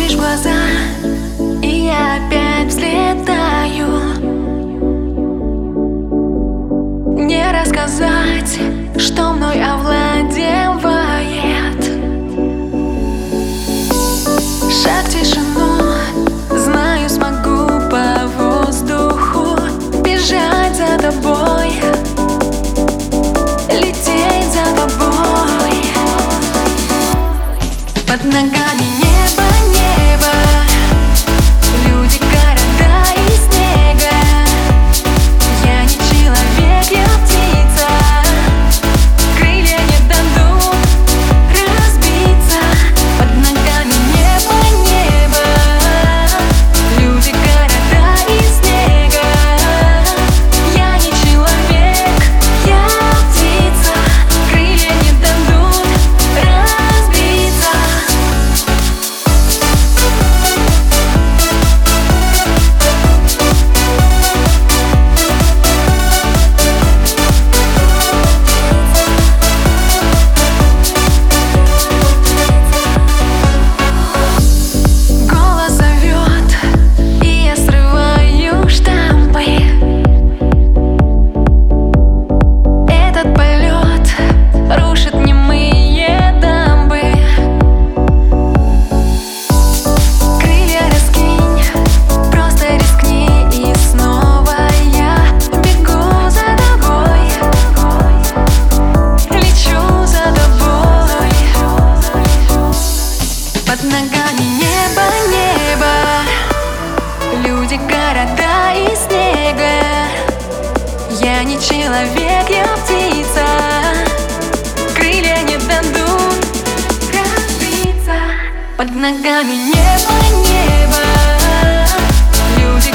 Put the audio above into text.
смотришь в глаза, и я опять взлетаю. Не рассказать, что мной овладевает. Шаг тишину, знаю, смогу по воздуху Бежать за тобой, лететь за тобой. Под ногами человек, я птица. Крылья не дадут разбиться Под ногами небо, небо. Люди,